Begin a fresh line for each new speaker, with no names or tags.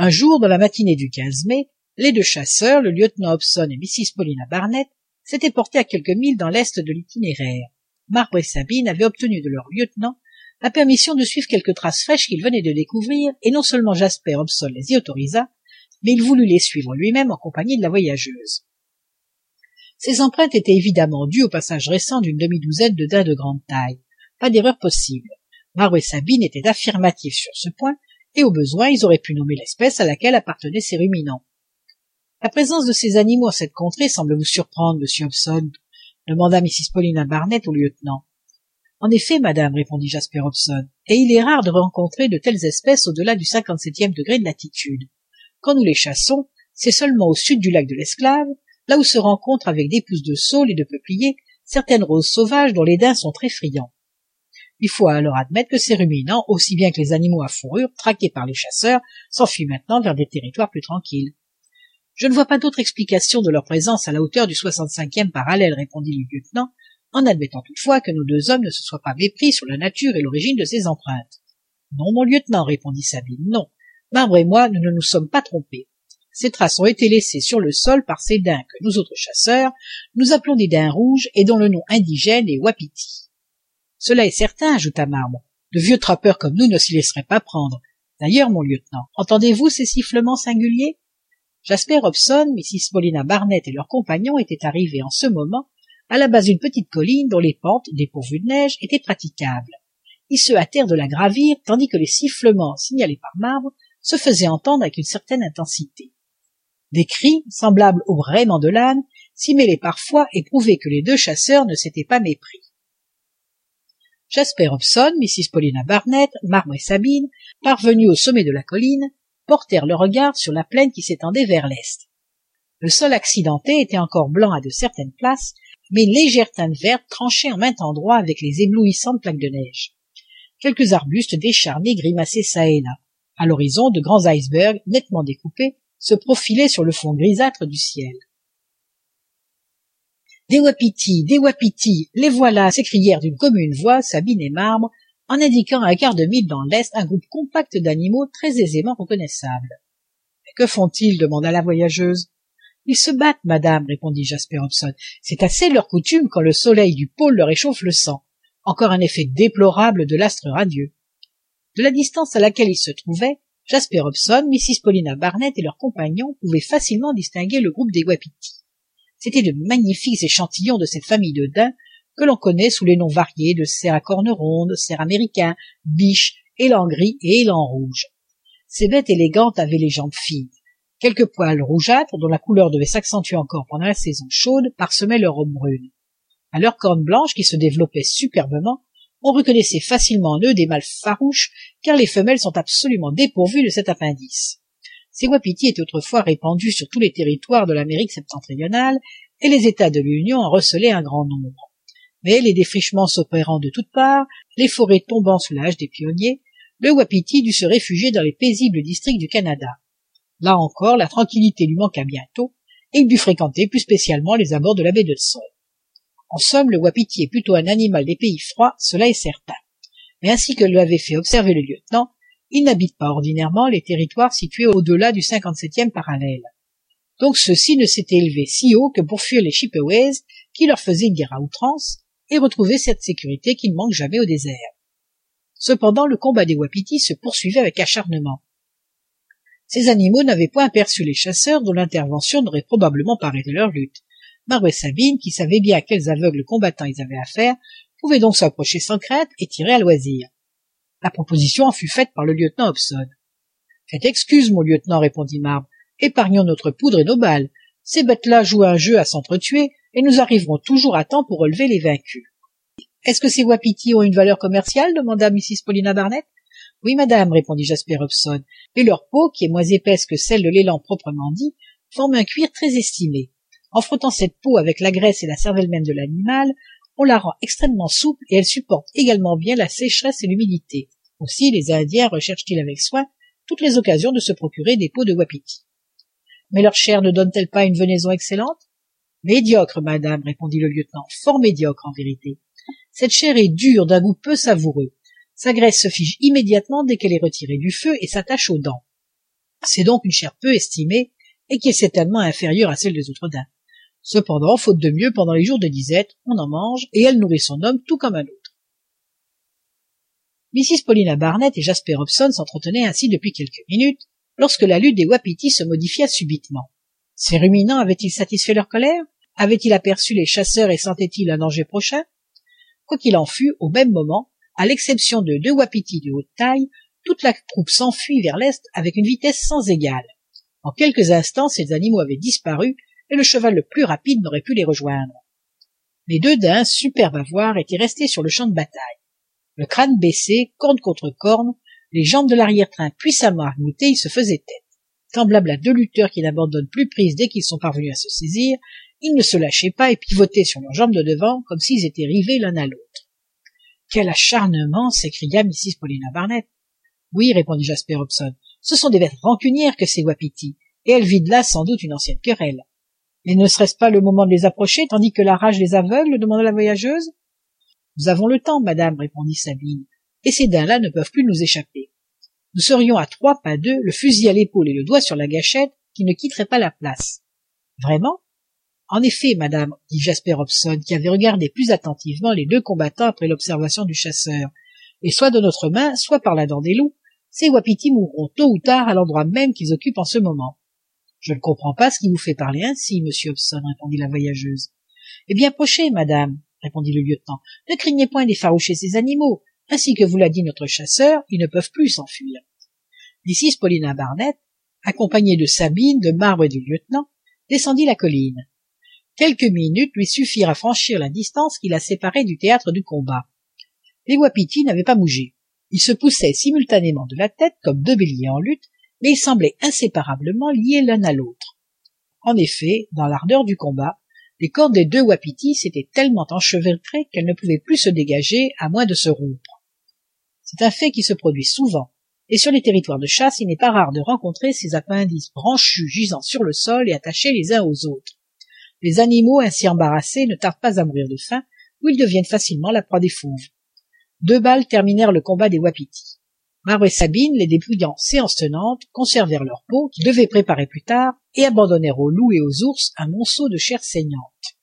un jour dans la matinée du mai les deux chasseurs le lieutenant hobson et mrs paulina barnett s'étaient portés à quelques milles dans l'est de l'itinéraire. Marbre et sabine avaient obtenu de leur lieutenant la permission de suivre quelques traces fraîches qu'ils venaient de découvrir et non seulement jasper hobson les y autorisa mais il voulut les suivre lui-même en compagnie de la voyageuse. Ces empreintes étaient évidemment dues au passage récent d'une demi-douzaine de daims de grande taille. Pas d'erreur possible. Marbre et sabine étaient affirmatifs sur ce point et au besoin ils auraient pu nommer l'espèce à laquelle appartenaient ces ruminants. La présence de ces animaux en cette contrée semble vous surprendre monsieur hobson demanda mrs paulina barnett au lieutenant. En effet madame répondit jasper hobson et il est rare de rencontrer de telles espèces au-delà du cinquante-septième degré de latitude. Quand nous les chassons c'est seulement au sud du lac de l'esclave là où se rencontrent avec des pousses de saule et de peupliers certaines roses sauvages dont les daims sont très friands il faut alors admettre que ces ruminants aussi bien que les animaux à fourrure traqués par les chasseurs s'enfuient maintenant vers des territoires plus tranquilles. Je ne vois pas d'autre explication de leur présence à la hauteur du soixante cinquième parallèle répondit le lieutenant en admettant toutefois que nos deux hommes ne se soient pas mépris sur la nature et l'origine de ces empreintes. Non mon lieutenant répondit sabine non. Marbre et moi nous ne nous sommes pas trompés. Ces traces ont été laissées sur le sol par ces daims que nous autres chasseurs nous appelons des daims rouges et dont le nom indigène est wapiti cela est certain ajouta marbre de vieux trappeurs comme nous ne s'y laisseraient pas prendre. D'ailleurs mon lieutenant entendez-vous ces sifflements singuliers? Jasper hobson mrs paulina barnett et leurs compagnons étaient arrivés en ce moment à la base d'une petite colline dont les pentes dépourvues de neige étaient praticables. Ils se hâtèrent de la gravir tandis que les sifflements signalés par marbre se faisaient entendre avec une certaine intensité. Des cris semblables au braiement de l'âne s'y mêlaient parfois et prouvaient que les deux chasseurs ne s'étaient pas mépris jasper hobson mrs paulina barnett marbre et sabine parvenus au sommet de la colline portèrent le regard sur la plaine qui s'étendait vers l'est. Le sol accidenté était encore blanc à de certaines places mais une légère teinte verte tranchait en maint endroit avec les éblouissantes plaques de neige. Quelques arbustes décharnés grimaçaient çà et là. À l'horizon de grands icebergs nettement découpés se profilaient sur le fond grisâtre du ciel des wapitis des wapitis les voilà s'écrièrent d'une commune voix sabine et marbre en indiquant à un quart de mille dans l'est un groupe compact d'animaux très aisément reconnaissables mais que font-ils? demanda la voyageuse ils se battent madame répondit jasper hobson. C'est assez leur coutume quand le soleil du pôle leur échauffe le sang. Encore un effet déplorable de l'astre radieux de la distance à laquelle ils se trouvaient jasper hobson mrs paulina barnett et leurs compagnons pouvaient facilement distinguer le groupe des wapitis c'étaient de magnifiques échantillons de cette famille de daims que l'on connaît sous les noms variés de cerfs à cornes rondes cerfs américains biches élans gris et élans rouges. Ces bêtes élégantes avaient les jambes fines. Quelques poils rougeâtres dont la couleur devait s'accentuer encore pendant la saison chaude parsemaient leurs robes brunes. À leurs cornes blanches qui se développaient superbement on reconnaissait facilement en eux des mâles farouches car les femelles sont absolument dépourvues de cet appendice ces wapitis étaient autrefois répandus sur tous les territoires de l'amérique septentrionale et les états de l'union en recelaient un grand nombre. Mais les défrichements s'opérant de toutes parts les forêts tombant sous l'âge des pionniers le wapiti dut se réfugier dans les paisibles districts du canada. Là encore la tranquillité lui manqua bientôt et il dut fréquenter plus spécialement les abords de la baie d'hudson en somme le wapiti est plutôt un animal des pays froids cela est certain. Mais ainsi que l'avait fait observer le lieutenant il n'habite pas ordinairement les territoires situés au-delà du cinquante-septième parallèle. Donc ceux-ci ne s'étaient élevés si haut que pour fuir les chippeways qui leur faisaient une guerre à outrance et retrouver cette sécurité qui ne manque jamais au désert. Cependant le combat des wapitis se poursuivait avec acharnement. Ces animaux n'avaient point aperçu les chasseurs dont l'intervention n'aurait probablement pas arrêté leur lutte. Marbre sabine qui savaient bien à quels aveugles combattants ils avaient affaire pouvaient donc s'approcher sans crainte et tirer à loisir la proposition en fut faite par le lieutenant hobson faites excuse mon lieutenant répondit marbre. Épargnons notre poudre et nos balles. Ces bêtes-là jouent un jeu à s'entretuer et nous arriverons toujours à temps pour relever les vaincus est-ce que ces wapitis ont une valeur commerciale? demanda mrs paulina barnett oui madame répondit jasper hobson. Et leur peau qui est moins épaisse que celle de l'élan proprement dit forme un cuir très estimé. En frottant cette peau avec la graisse et la cervelle même de l'animal on la rend extrêmement souple et elle supporte également bien la sécheresse et l'humidité. Aussi les indiens recherchent ils avec soin toutes les occasions de se procurer des peaux de wapiti mais leur chair ne donne-t-elle pas une venaison excellente? Médiocre madame répondit le lieutenant. Fort médiocre en vérité. Cette chair est dure d'un goût peu savoureux. Sa graisse se fige immédiatement dès qu'elle est retirée du feu et s'attache aux dents. C'est donc une chair peu estimée et qui est certainement inférieure à celle des autres cependant faute de mieux pendant les jours de disette on en mange et elle nourrit son homme tout comme un autre. Mrs paulina barnett et jasper hobson s'entretenaient ainsi depuis quelques minutes lorsque la lutte des wapitis se modifia subitement. Ces ruminants avaient-ils satisfait leur colère? Avaient-ils aperçu les chasseurs et sentaient-ils un danger prochain? Quoi qu'il en fût au même moment à l'exception de deux wapitis de haute taille toute la troupe s'enfuit vers l'est avec une vitesse sans égale. En quelques instants ces animaux avaient disparu et le cheval le plus rapide n'aurait pu les rejoindre. Les deux daims superbes à voir étaient restés sur le champ de bataille. Le crâne baissé corne contre corne les jambes de l'arrière-train puissamment arc-boutées ils se faisaient tête. Semblables à deux lutteurs qui n'abandonnent plus prise dès qu'ils sont parvenus à se saisir ils ne se lâchaient pas et pivotaient sur leurs jambes de devant comme s'ils étaient rivés l'un à l'autre quel acharnement! s'écria mrs paulina barnett oui répondit jasper hobson ce sont des bêtes rancunières que ces wapitis et elles vident là sans doute une ancienne querelle mais ne serait-ce pas le moment de les approcher tandis que la rage les aveugle demanda la voyageuse. Nous avons le temps madame répondit sabine. Et ces daims là ne peuvent plus nous échapper. Nous serions à trois pas d'eux le fusil à l'épaule et le doigt sur la gâchette qui ne quitteraient pas la place. Vraiment? En effet madame dit jasper hobson qui avait regardé plus attentivement les deux combattants après l'observation du chasseur. Et soit de notre main soit par la dent des loups. Ces wapitis mourront tôt ou tard à l'endroit même qu'ils occupent en ce moment je ne comprends pas ce qui vous fait parler ainsi monsieur hobson répondit la voyageuse. Eh bien approchez madame répondit le lieutenant. Ne craignez point d'effaroucher ces animaux. Ainsi que vous l'a dit notre chasseur ils ne peuvent plus s'enfuir. Mrs paulina barnett accompagnée de sabine de marbre et du lieutenant descendit la colline. Quelques minutes lui suffirent à franchir la distance qui la séparait du théâtre du combat. Les wapitis n'avaient pas bougé. Ils se poussaient simultanément de la tête comme deux béliers en lutte mais ils semblaient inséparablement liés l'un à l'autre. En effet dans l'ardeur du combat les cordes des deux wapitis s'étaient tellement enchevêtrées qu'elles ne pouvaient plus se dégager à moins de se rompre. C'est un fait qui se produit souvent et sur les territoires de chasse il n'est pas rare de rencontrer ces appendices branchus gisant sur le sol et attachés les uns aux autres. Les animaux ainsi embarrassés ne tardent pas à mourir de faim ou ils deviennent facilement la proie des fauves. Deux balles terminèrent le combat des wapitis et sabine les dépouillant séance tenante conservèrent leur peau qu'ils devaient préparer plus tard et abandonnèrent aux loups et aux ours un monceau de chair saignante